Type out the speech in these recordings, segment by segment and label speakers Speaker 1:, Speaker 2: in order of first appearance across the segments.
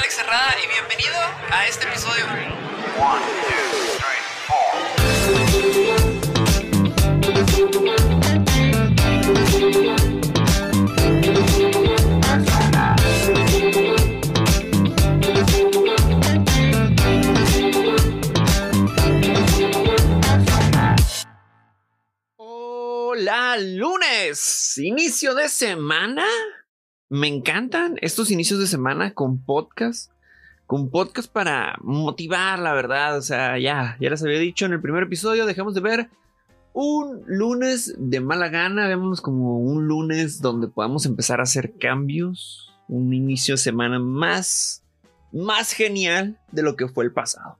Speaker 1: Alex Herrada y bienvenido a este episodio. Hola, lunes, inicio de semana. Me encantan estos inicios de semana con podcast, con podcast para motivar, la verdad. O sea, ya, ya les había dicho en el primer episodio, dejamos de ver un lunes de mala gana, vemos como un lunes donde podamos empezar a hacer cambios, un inicio de semana más, más genial de lo que fue el pasado.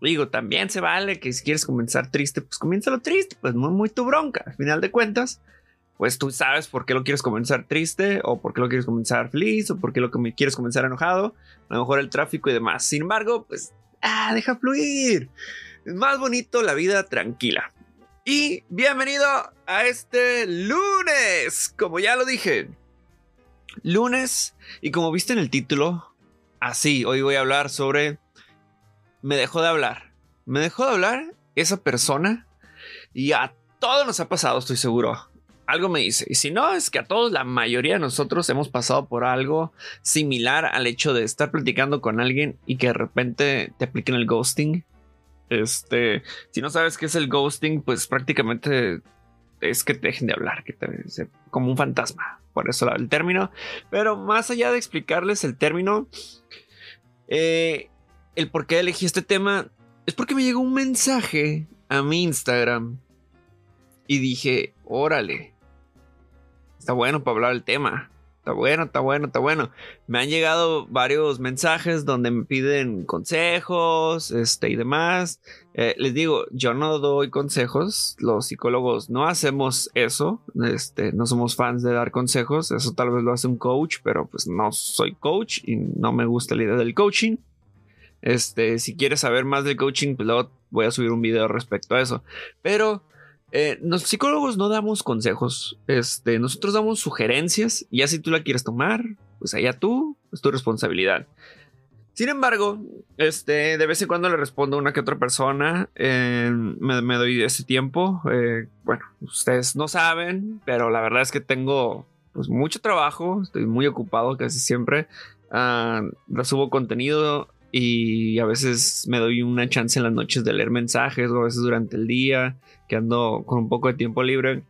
Speaker 1: Digo, también se vale que si quieres comenzar triste, pues comienza triste, pues muy, muy tu bronca. Al final de cuentas, pues tú sabes por qué lo quieres comenzar triste, o por qué lo quieres comenzar feliz, o por qué lo quieres comenzar enojado. A lo mejor el tráfico y demás. Sin embargo, pues, ah, deja fluir. Es más bonito la vida tranquila. Y bienvenido a este lunes. Como ya lo dije, lunes. Y como viste en el título, así, hoy voy a hablar sobre me dejó de hablar. Me dejó de hablar esa persona y a todos nos ha pasado, estoy seguro. Algo me dice. Y si no, es que a todos, la mayoría de nosotros hemos pasado por algo similar al hecho de estar platicando con alguien y que de repente te apliquen el ghosting. Este, si no sabes qué es el ghosting, pues prácticamente es que te dejen de hablar, que te, como un fantasma. Por eso el término. Pero más allá de explicarles el término, eh, el por qué elegí este tema es porque me llegó un mensaje a mi Instagram y dije, órale, está bueno para hablar del tema. Está bueno, está bueno, está bueno. Me han llegado varios mensajes donde me piden consejos, este y demás. Eh, les digo, yo no doy consejos. Los psicólogos no hacemos eso. Este, no somos fans de dar consejos. Eso tal vez lo hace un coach, pero pues no soy coach y no me gusta la idea del coaching. Este, si quieres saber más del coaching, pues voy a subir un video respecto a eso. Pero eh, los psicólogos no damos consejos. Este, nosotros damos sugerencias. Y ya si tú la quieres tomar, pues allá tú, es tu responsabilidad. Sin embargo, este, de vez en cuando le respondo a una que otra persona. Eh, me, doy ese tiempo. Eh, bueno, ustedes no saben, pero la verdad es que tengo pues, mucho trabajo. Estoy muy ocupado casi siempre. Uh, subo contenido y a veces me doy una chance en las noches de leer mensajes o a veces durante el día que ando con un poco de tiempo libre.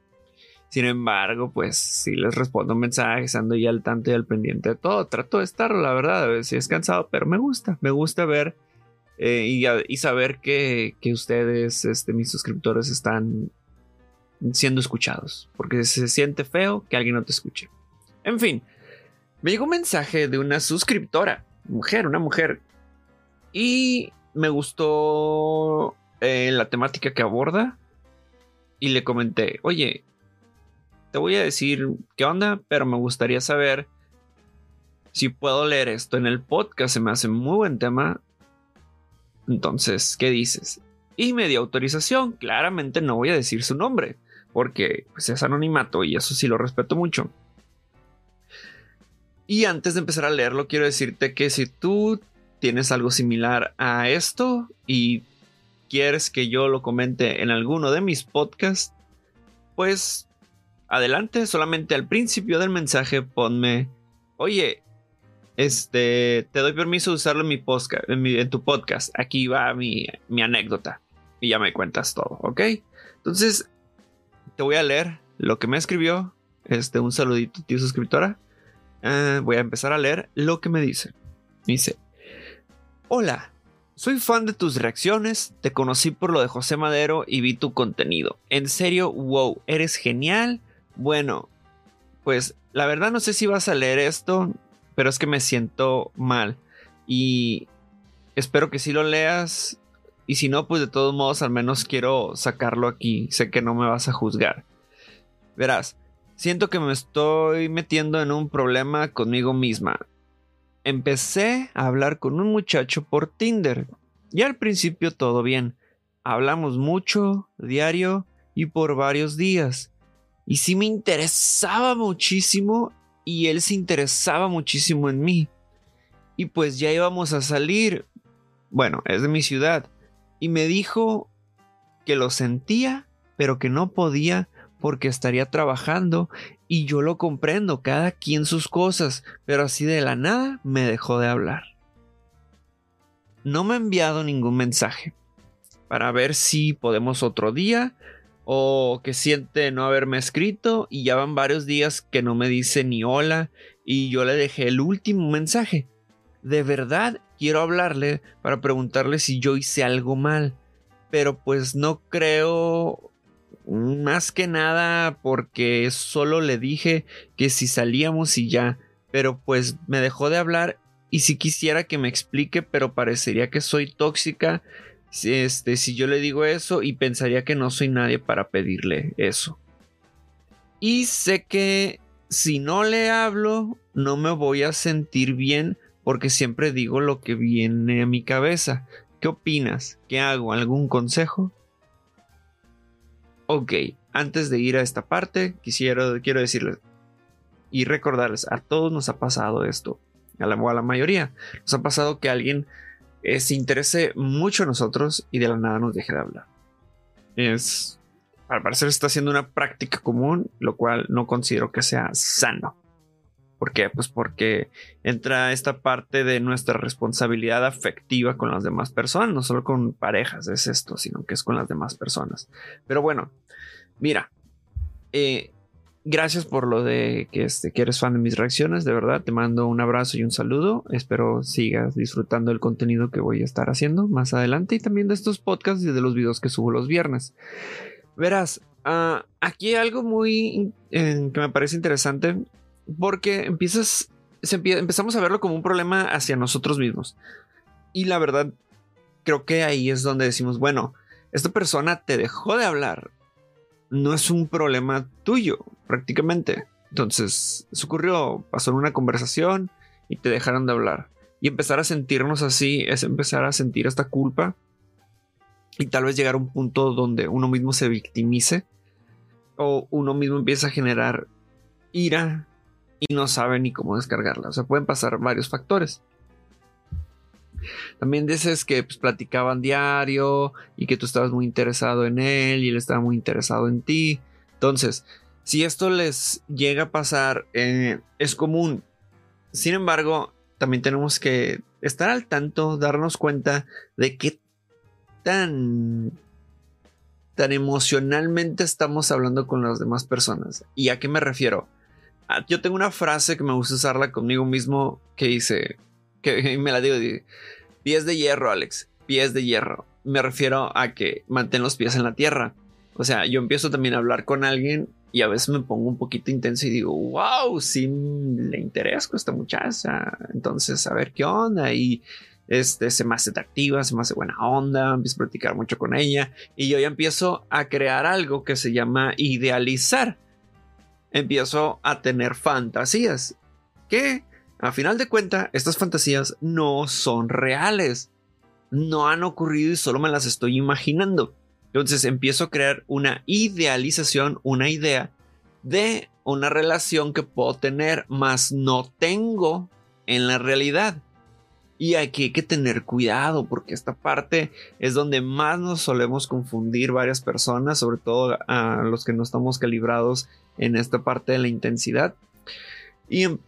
Speaker 1: Sin embargo, pues si les respondo mensajes, ando ya al tanto y al pendiente de todo. Trato de estar, la verdad, a veces es cansado, pero me gusta, me gusta ver eh, y, saber que, que, ustedes, este, mis suscriptores, están siendo escuchados, porque se siente feo que alguien no te escuche. En fin, me llegó un mensaje de una suscriptora, mujer, una mujer y me gustó eh, la temática que aborda. Y le comenté, oye, te voy a decir qué onda, pero me gustaría saber si puedo leer esto en el podcast. Se me hace muy buen tema. Entonces, ¿qué dices? Y me dio autorización. Claramente no voy a decir su nombre, porque pues, es anonimato y eso sí lo respeto mucho. Y antes de empezar a leerlo, quiero decirte que si tú tienes algo similar a esto y quieres que yo lo comente en alguno de mis podcasts, pues adelante, solamente al principio del mensaje ponme, oye, este, te doy permiso de usarlo en mi, podcast, en, tu podcast, aquí va mi, anécdota y ya me cuentas todo, ¿ok? Entonces, te voy a leer lo que me escribió, este, un saludito, tío suscriptora. Ah, voy a empezar a leer lo que me dice. Dice, Hola, soy fan de tus reacciones, te conocí por lo de José Madero y vi tu contenido. En serio, wow, eres genial. Bueno, pues la verdad no sé si vas a leer esto, pero es que me siento mal. Y espero que sí lo leas. Y si no, pues de todos modos al menos quiero sacarlo aquí. Sé que no me vas a juzgar. Verás, siento que me estoy metiendo en un problema conmigo misma empecé a hablar con un muchacho por Tinder. Y al principio todo bien. Hablamos mucho, diario y por varios días. Y sí me interesaba muchísimo y él se interesaba muchísimo en mí. y pues ya íbamos a salir. Bueno, es de mi ciudad. Y me dijo que lo sentía, pero que no podía porque estaría trabajando y yo lo comprendo, cada quien sus cosas, pero así de la nada me dejó de hablar. No me ha enviado ningún mensaje para ver si podemos otro día o que siente no haberme escrito y ya van varios días que no me dice ni hola y yo le dejé el último mensaje. De verdad quiero hablarle para preguntarle si yo hice algo mal, pero pues no creo más que nada porque solo le dije que si salíamos y ya, pero pues me dejó de hablar y si quisiera que me explique, pero parecería que soy tóxica este, si yo le digo eso y pensaría que no soy nadie para pedirle eso. Y sé que si no le hablo, no me voy a sentir bien porque siempre digo lo que viene a mi cabeza. ¿Qué opinas? ¿Qué hago? ¿Algún consejo? Ok, antes de ir a esta parte, quisiera, quiero decirles y recordarles, a todos nos ha pasado esto, a la, mayoría, nos ha pasado que alguien eh, se interese mucho en nosotros y de la nada nos deje de hablar. Es, al parecer está siendo una práctica común, lo cual no considero que sea sano. ¿Por qué? Pues porque entra esta parte de nuestra responsabilidad afectiva con las demás personas, no solo con parejas, es esto, sino que es con las demás personas. Pero bueno, mira, eh, gracias por lo de que, este, que eres fan de mis reacciones, de verdad, te mando un abrazo y un saludo, espero sigas disfrutando del contenido que voy a estar haciendo más adelante y también de estos podcasts y de los videos que subo los viernes. Verás, uh, aquí hay algo muy que me parece interesante porque empiezas, empezamos a verlo como un problema hacia nosotros mismos. Y la verdad, creo que ahí es donde decimos, bueno, esta persona te dejó de hablar. No es un problema tuyo, prácticamente. Entonces, eso ocurrió, pasó en una conversación y te dejaron de hablar. Y empezar a sentirnos así es empezar a sentir esta culpa y tal vez llegar a un punto donde uno mismo se victimice o uno mismo empieza a generar ira y no sabe ni cómo descargarla. O sea, pueden pasar varios factores. También dices que pues, platicaban diario y que tú estabas muy interesado en él y él estaba muy interesado en ti. Entonces, si esto les llega a pasar, eh, es común. Sin embargo, también tenemos que estar al tanto, darnos cuenta de qué tan tan emocionalmente estamos hablando con las demás personas. ¿Y a qué me refiero? Ah, yo tengo una frase que me gusta usarla conmigo mismo que dice, que me la digo, pies de hierro, Alex, pies de hierro. Me refiero a que mantén los pies en la tierra. O sea, yo empiezo también a hablar con alguien y a veces me pongo un poquito intenso y digo, wow, sí le interesa a esta muchacha. Entonces, a ver qué onda. Y este, se me hace atractiva, se me hace buena onda, empiezo a platicar mucho con ella. Y yo ya empiezo a crear algo que se llama idealizar empiezo a tener fantasías que a final de cuentas estas fantasías no son reales, no han ocurrido y solo me las estoy imaginando. Entonces empiezo a crear una idealización, una idea de una relación que puedo tener, más no tengo en la realidad. Y aquí hay que tener cuidado porque esta parte es donde más nos solemos confundir varias personas, sobre todo a los que no estamos calibrados en esta parte de la intensidad. Y em,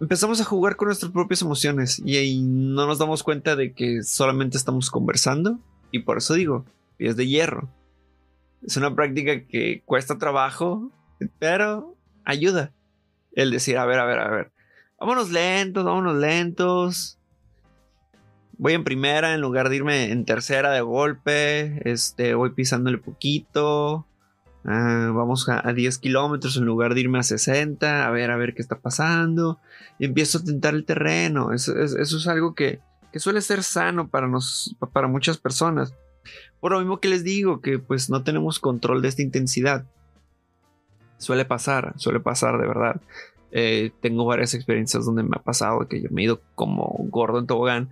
Speaker 1: empezamos a jugar con nuestras propias emociones y, ahí no nos damos cuenta de que solamente estamos conversando. Y por eso digo, pies de hierro. Es una práctica que cuesta trabajo, pero ayuda. El decir, a ver, a ver, a ver. Vámonos lentos, vámonos lentos voy en primera en lugar de irme en tercera de golpe. Este, voy pisándole poquito. Ah, vamos a, 10 kilómetros en lugar de irme a 60. A ver, a ver qué está pasando. Y empiezo a tentar el terreno. Eso, es algo que, que, suele ser sano para, nos, para muchas personas. Por lo mismo que les digo, que pues no tenemos control de esta intensidad. Suele pasar, suele pasar de verdad. Eh, tengo varias experiencias donde me ha pasado que yo me he ido como gordo en tobogán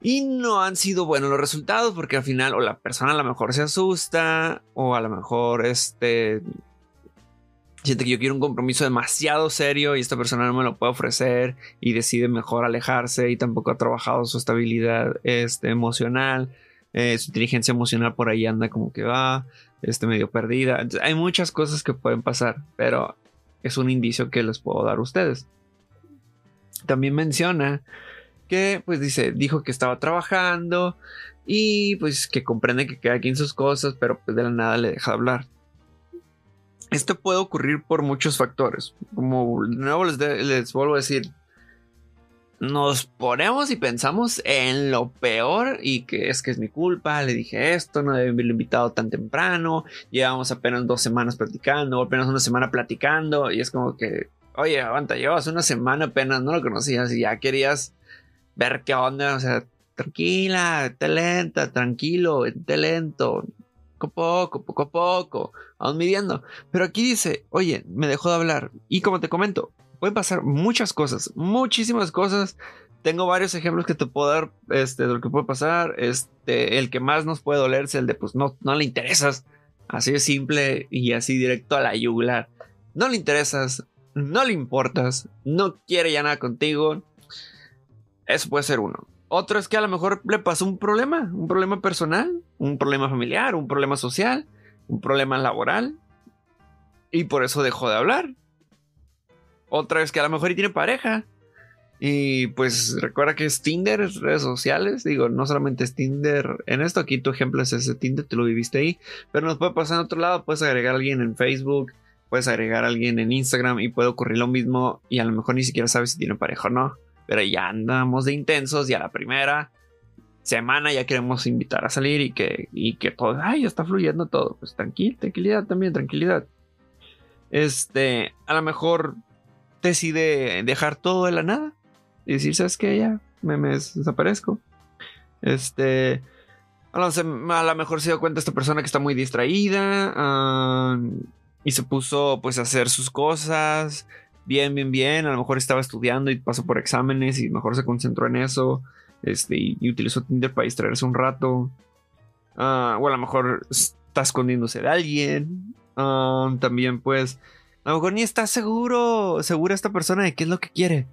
Speaker 1: y no han sido buenos los resultados porque al final o la persona a lo mejor se asusta o a lo mejor este siente que yo quiero un compromiso demasiado serio y esta persona no me lo puede ofrecer y decide mejor alejarse y tampoco ha trabajado su estabilidad este, emocional, eh, su inteligencia emocional por ahí anda como que va, este, medio perdida. hay muchas cosas que pueden pasar, pero es un indicio que les puedo dar a ustedes. También menciona que, pues dice, dijo que estaba trabajando y pues que comprende que aquí en sus cosas, pero pues de la nada le deja hablar. Esto puede ocurrir por muchos factores. Como de nuevo les, les vuelvo a decir, nos ponemos y pensamos en lo peor y que es que es mi culpa, le dije esto, no debí haberlo invitado tan temprano, llevamos apenas dos semanas platicando, apenas una semana platicando y es como que, oye, aguanta, llevas una semana apenas, no lo conocías y ya querías ver qué onda, o sea, tranquila, te lenta, tranquilo, te lento, poco a poco, poco a poco, vamos midiendo. Pero aquí dice, oye, me dejó de hablar. Y como te comento, pueden pasar muchas cosas, muchísimas cosas. Tengo varios ejemplos que te puedo dar este, de lo que puede pasar. Este, el que más nos puede doler es el de, pues, no, no le interesas. Así de simple y así directo a la yugular. No le interesas, no le importas, no quiere ya nada contigo. Eso puede ser uno. Otro es que a lo mejor le pasó un problema, un problema personal, un problema familiar, un problema social, un problema laboral. Y por eso dejó de hablar. Otra es que a lo mejor tiene pareja. Y pues recuerda que es Tinder, redes sociales. Digo, no solamente es Tinder en esto. Aquí tu ejemplo es ese Tinder, tú lo viviste ahí. Pero nos puede pasar en otro lado. Puedes agregar a alguien en Facebook, puedes agregar a alguien en Instagram y puede ocurrir lo mismo. Y a lo mejor ni siquiera sabes si tiene pareja o no. Pero ya andamos de intensos y a la primera semana ya queremos invitar a salir y que, y que todo, ay, ya está fluyendo todo. Pues tranquil, tranquilidad también, tranquilidad. Este, a lo mejor decide dejar todo de la nada y decir, ¿sabes qué? Ya me, desaparezco. Este, a lo, mejor se dio cuenta esta persona que está muy distraída ah, y se puso pues a hacer sus cosas bien, bien, bien. A lo mejor estaba estudiando y pasó por exámenes y mejor se concentró en eso. Este, y, utilizó Tinder para distraerse un rato. Ah, o a lo mejor está escondiéndose de alguien. Ah, también, pues, a lo mejor ni está seguro, segura esta persona de qué es lo que quiere.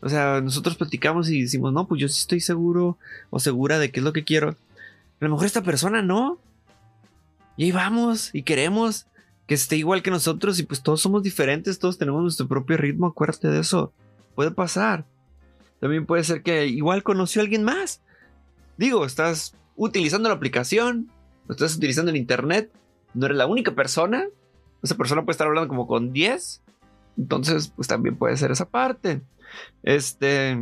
Speaker 1: O sea, nosotros platicamos y decimos, no, pues yo sí estoy seguro o segura de qué es lo que quiero. A lo mejor esta persona no. Y ahí vamos y queremos que esté igual que nosotros y pues todos somos diferentes, todos tenemos nuestro propio ritmo, acuérdate de eso. Puede pasar. También puede ser que igual conoció a alguien más. Digo, estás utilizando la aplicación, estás utilizando el internet, no eres la única persona. Esa persona puede estar hablando como con 10. Entonces, pues también puede ser esa parte. Este.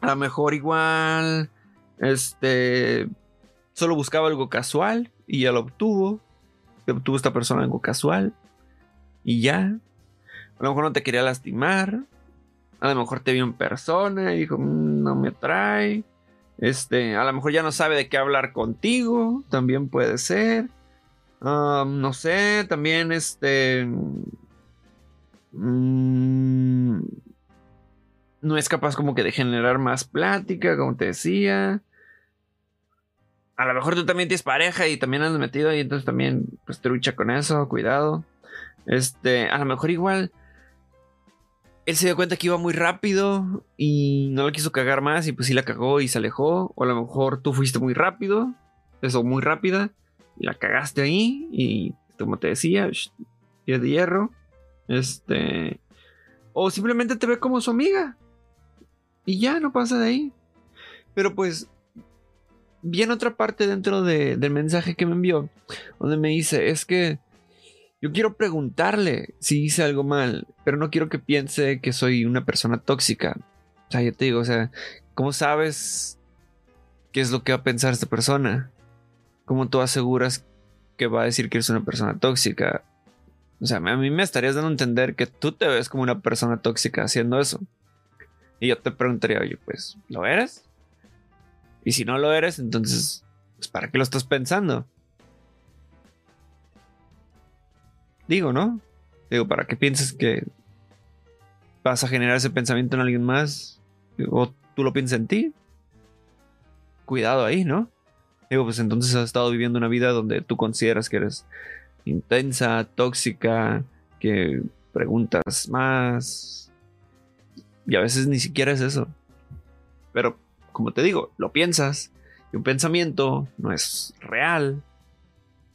Speaker 1: A lo mejor igual. Este. Solo buscaba algo casual y ya lo obtuvo tuvo esta persona algo casual y ya. A lo mejor no te quería lastimar. A lo mejor te vio en persona y dijo, mm, no me trae. Este, a lo mejor ya no sabe de qué hablar contigo. También puede ser. no sé, también este. Mm, no es capaz como que de generar más plática, como te decía a lo mejor tú también tienes pareja y también has metido y entonces también pues te lucha con eso, cuidado. Este, a lo mejor igual él se dio cuenta que iba muy rápido y no le quiso cagar más y pues sí la cagó y se alejó. O a lo mejor tú fuiste muy rápido, eso muy rápida, y la cagaste ahí y como te decía, pies de hierro. Este, o simplemente te ve como su amiga y ya no pasa de ahí. Pero pues Viene otra parte dentro del mensaje que me envió, donde me dice, es que yo quiero preguntarle si hice algo mal, pero no quiero que piense que soy una persona tóxica. O sea, yo te digo, o sea, ¿cómo sabes qué es lo que va a pensar esta persona? ¿Cómo tú aseguras que va a decir que eres una persona tóxica? O sea, a mí me estarías dando a entender que tú te ves como una persona tóxica haciendo eso. Y yo te preguntaría, oye, pues, ¿lo eres? Y si no lo eres, entonces, pues, ¿para qué lo estás pensando? Digo, ¿no? Digo, ¿para qué piensas que vas a generar ese pensamiento en alguien más? ¿O tú lo piensas en ti? Cuidado ahí, ¿no? Digo, pues entonces has estado viviendo una vida donde tú consideras que eres intensa, tóxica, que preguntas más. Y a veces ni siquiera es eso. Pero, como te digo, lo piensas. Y un pensamiento no es real.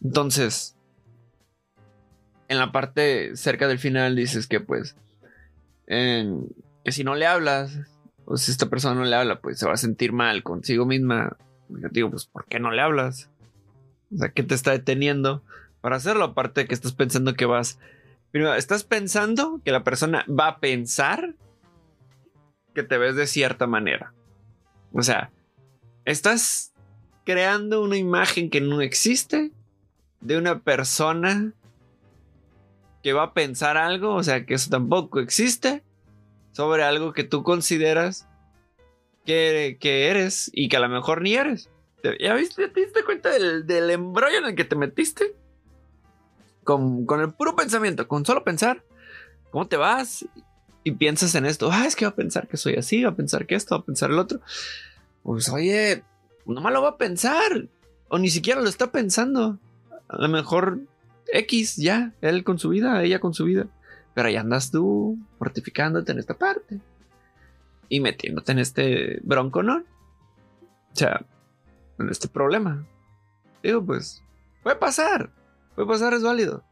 Speaker 1: Entonces, en la parte cerca del final dices que pues, que si no le hablas, o si esta persona no le habla, pues se va a sentir mal consigo misma. Yo digo, pues, ¿por qué no le hablas? O sea, ¿qué te está deteniendo para hacerlo? Aparte de que estás pensando que vas. Primero, estás pensando que la persona va a pensar que te ves de cierta manera. O sea, estás creando una imagen que no existe de una persona que va a pensar algo, o sea, que eso tampoco existe, sobre algo que tú consideras que, que eres y que a lo mejor ni eres. ¿Ya viste? ¿Te diste cuenta del, del embrollo en el que te metiste? Con, con, el puro pensamiento, con solo pensar, ¿cómo te vas? Y piensas en esto, ah, es que va a pensar que soy así, va a pensar que esto, va a pensar el otro. Pues oye, nomás lo va a pensar, o ni siquiera lo está pensando. A lo mejor X, ya, él con su vida, ella con su vida. Pero ahí andas tú mortificándote en esta parte y metiéndote en este bronco, ¿no? O sea, en este problema. Digo, pues, puede pasar. Puede pasar, es válido.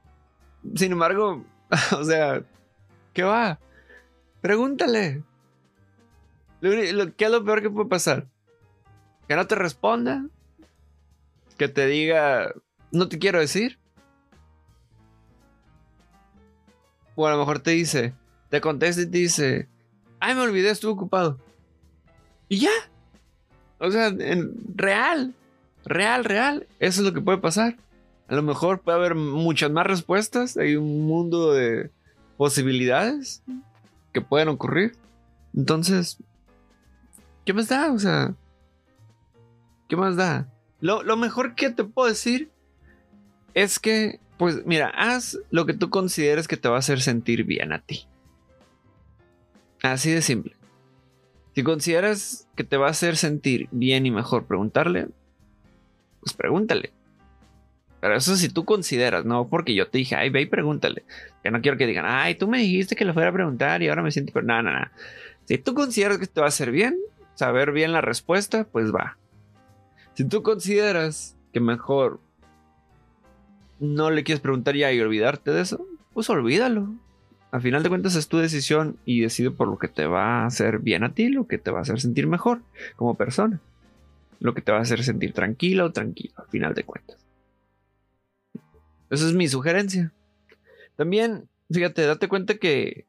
Speaker 1: Sin embargo, o sea, ¿qué va? Pregúntale. ¿Qué es lo peor que puede pasar? Que no te responda. Que te diga, no te quiero decir. O a lo mejor te dice, te contesta y te dice, ay, me olvidé, estuve ocupado. Y ya. O sea, en real, real, real, eso es lo que puede pasar. A lo mejor puede haber muchas más respuestas, hay un mundo de posibilidades que pueden ocurrir. Entonces, ¿qué más da? O sea, ¿qué más da? Lo, lo mejor que te puedo decir es que, pues mira, haz lo que tú consideres que te va a hacer sentir bien a ti. Así de simple. Si consideras que te va a hacer sentir bien y mejor preguntarle, pues pregúntale. Pero eso si tú consideras, no porque yo te dije, ay, ve y pregúntale. Que no quiero que digan, ay, tú me dijiste que lo fuera a preguntar y ahora me siento. Pero no, no, no. Si tú consideras que te va a hacer bien, saber bien la respuesta, pues va. Si tú consideras que mejor no le quieres preguntar ya y olvidarte de eso, pues olvídalo al final de cuentas es tu decisión y decide por lo que te va a hacer bien a ti, lo que te va a hacer sentir mejor como persona, lo que te va a hacer sentir tranquilo o tranquilo, al final de cuentas. Esa es mi sugerencia. También, fíjate, date cuenta que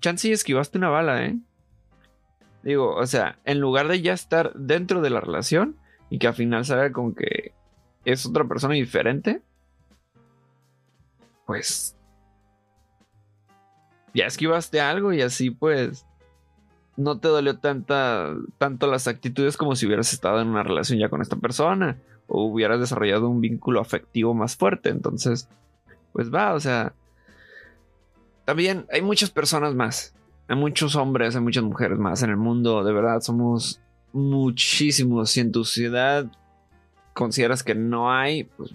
Speaker 1: chance esquivaste una bala, ¿eh? Digo, o sea, en lugar de ya estar dentro de la relación y que al final salga con que es otra persona diferente, pues ya esquivaste algo y así pues no te dolió tanta, tanto las actitudes como si hubieras estado en una relación ya con esta persona o hubieras desarrollado un vínculo afectivo más fuerte. Entonces, pues va, o sea, también hay muchas personas más, hay muchos hombres, hay muchas mujeres más en el mundo, de verdad, somos muchísimos. Si en tu ciudad consideras que no hay, pues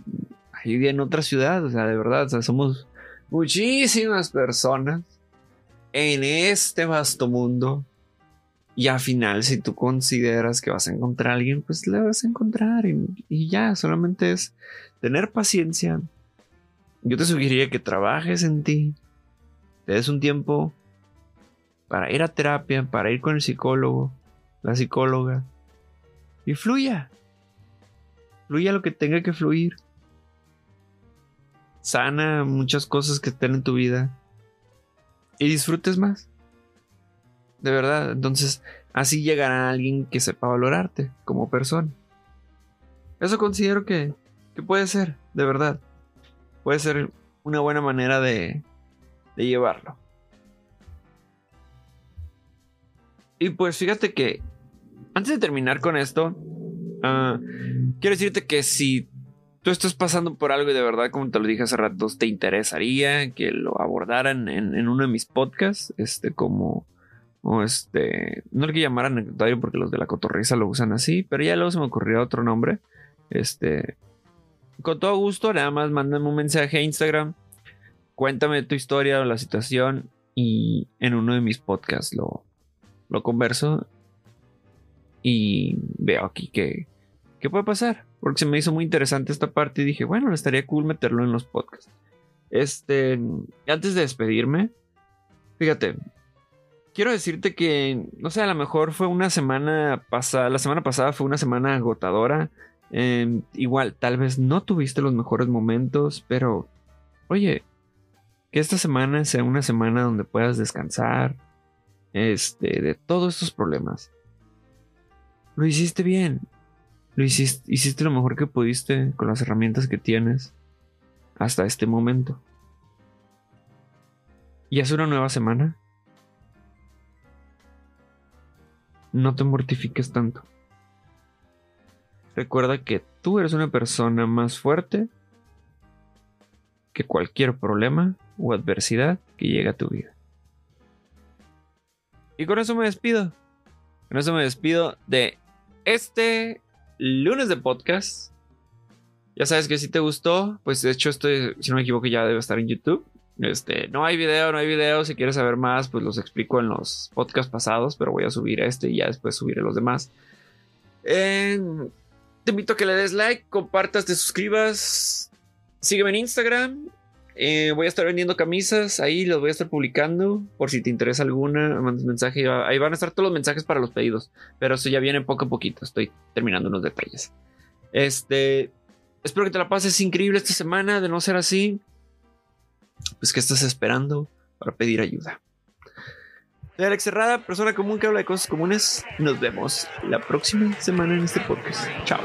Speaker 1: hay en otra ciudad, o sea, de verdad, somos muchísimas personas en este vasto mundo. Y al final, si tú consideras que vas a encontrar a alguien, pues le vas a encontrar. Y, ya, solamente es tener paciencia. Yo te sugeriría que trabajes en ti. Te des un tiempo para ir a terapia, para ir con el psicólogo, la psicóloga. Y fluya. Fluya lo que tenga que fluir. Sana muchas cosas que estén en tu vida y disfrutes más. De verdad, entonces así llegará alguien que sepa valorarte como persona. Eso considero que, que puede ser, de verdad. Puede ser una buena manera de, de llevarlo. Y pues fíjate que antes de terminar con esto, ah, quiero decirte que si tú estás pasando por algo y de verdad, como te lo dije hace rato, te interesaría que lo abordaran en, uno de mis podcasts, este, como, o este, no le quiero llamar anecdotario porque los de la cotorriza lo usan así, pero ya luego se me ocurrió otro nombre, este, con todo gusto, nada más mándame un mensaje a Instagram. Cuéntame tu historia o la situación y en uno de mis podcasts lo, lo converso y veo aquí que, qué puede pasar. Porque se me hizo muy interesante esta parte y dije, bueno, estaría cool meterlo en los podcasts. Este, antes de despedirme, fíjate, quiero decirte que, no sé, a lo mejor fue una semana pasada, la semana pasada fue una semana agotadora. Em, igual, tal vez no tuviste los mejores momentos, pero, oye, que esta semana sea una semana donde puedas descansar, este, de todos estos problemas. Lo hiciste bien. Lo hiciste, hiciste lo mejor que pudiste con las herramientas que tienes hasta este momento. Y hace una nueva semana. No te mortifiques tanto. Recuerda que tú eres una persona más fuerte que cualquier problema o adversidad que llegue a tu vida. Y con eso me despido. Con eso me despido de este lunes de podcast. Ya sabes que si te gustó, pues de hecho estoy, si no me equivoco, ya debe estar en YouTube. Este, no hay video, no hay video. Si quieres saber más, pues los explico en los podcasts pasados, pero voy a subir este y ya después subiré los demás. te invito a que le des like, compartas, te suscribas. Sígueme en Instagram. Eh, voy a estar vendiendo camisas, ahí los voy a estar publicando. Por si te interesa alguna, mandas mensaje. Ahí van a estar todos los mensajes para los pedidos. Pero eso ya viene poco a poquito. Estoy terminando unos detalles. Este. Espero que te la pases increíble esta semana. De no ser así, pues, ¿qué estás esperando para pedir ayuda? Soy Alex Cerrada, persona común que habla de cosas comunes. Nos vemos la próxima semana en este podcast. Chao.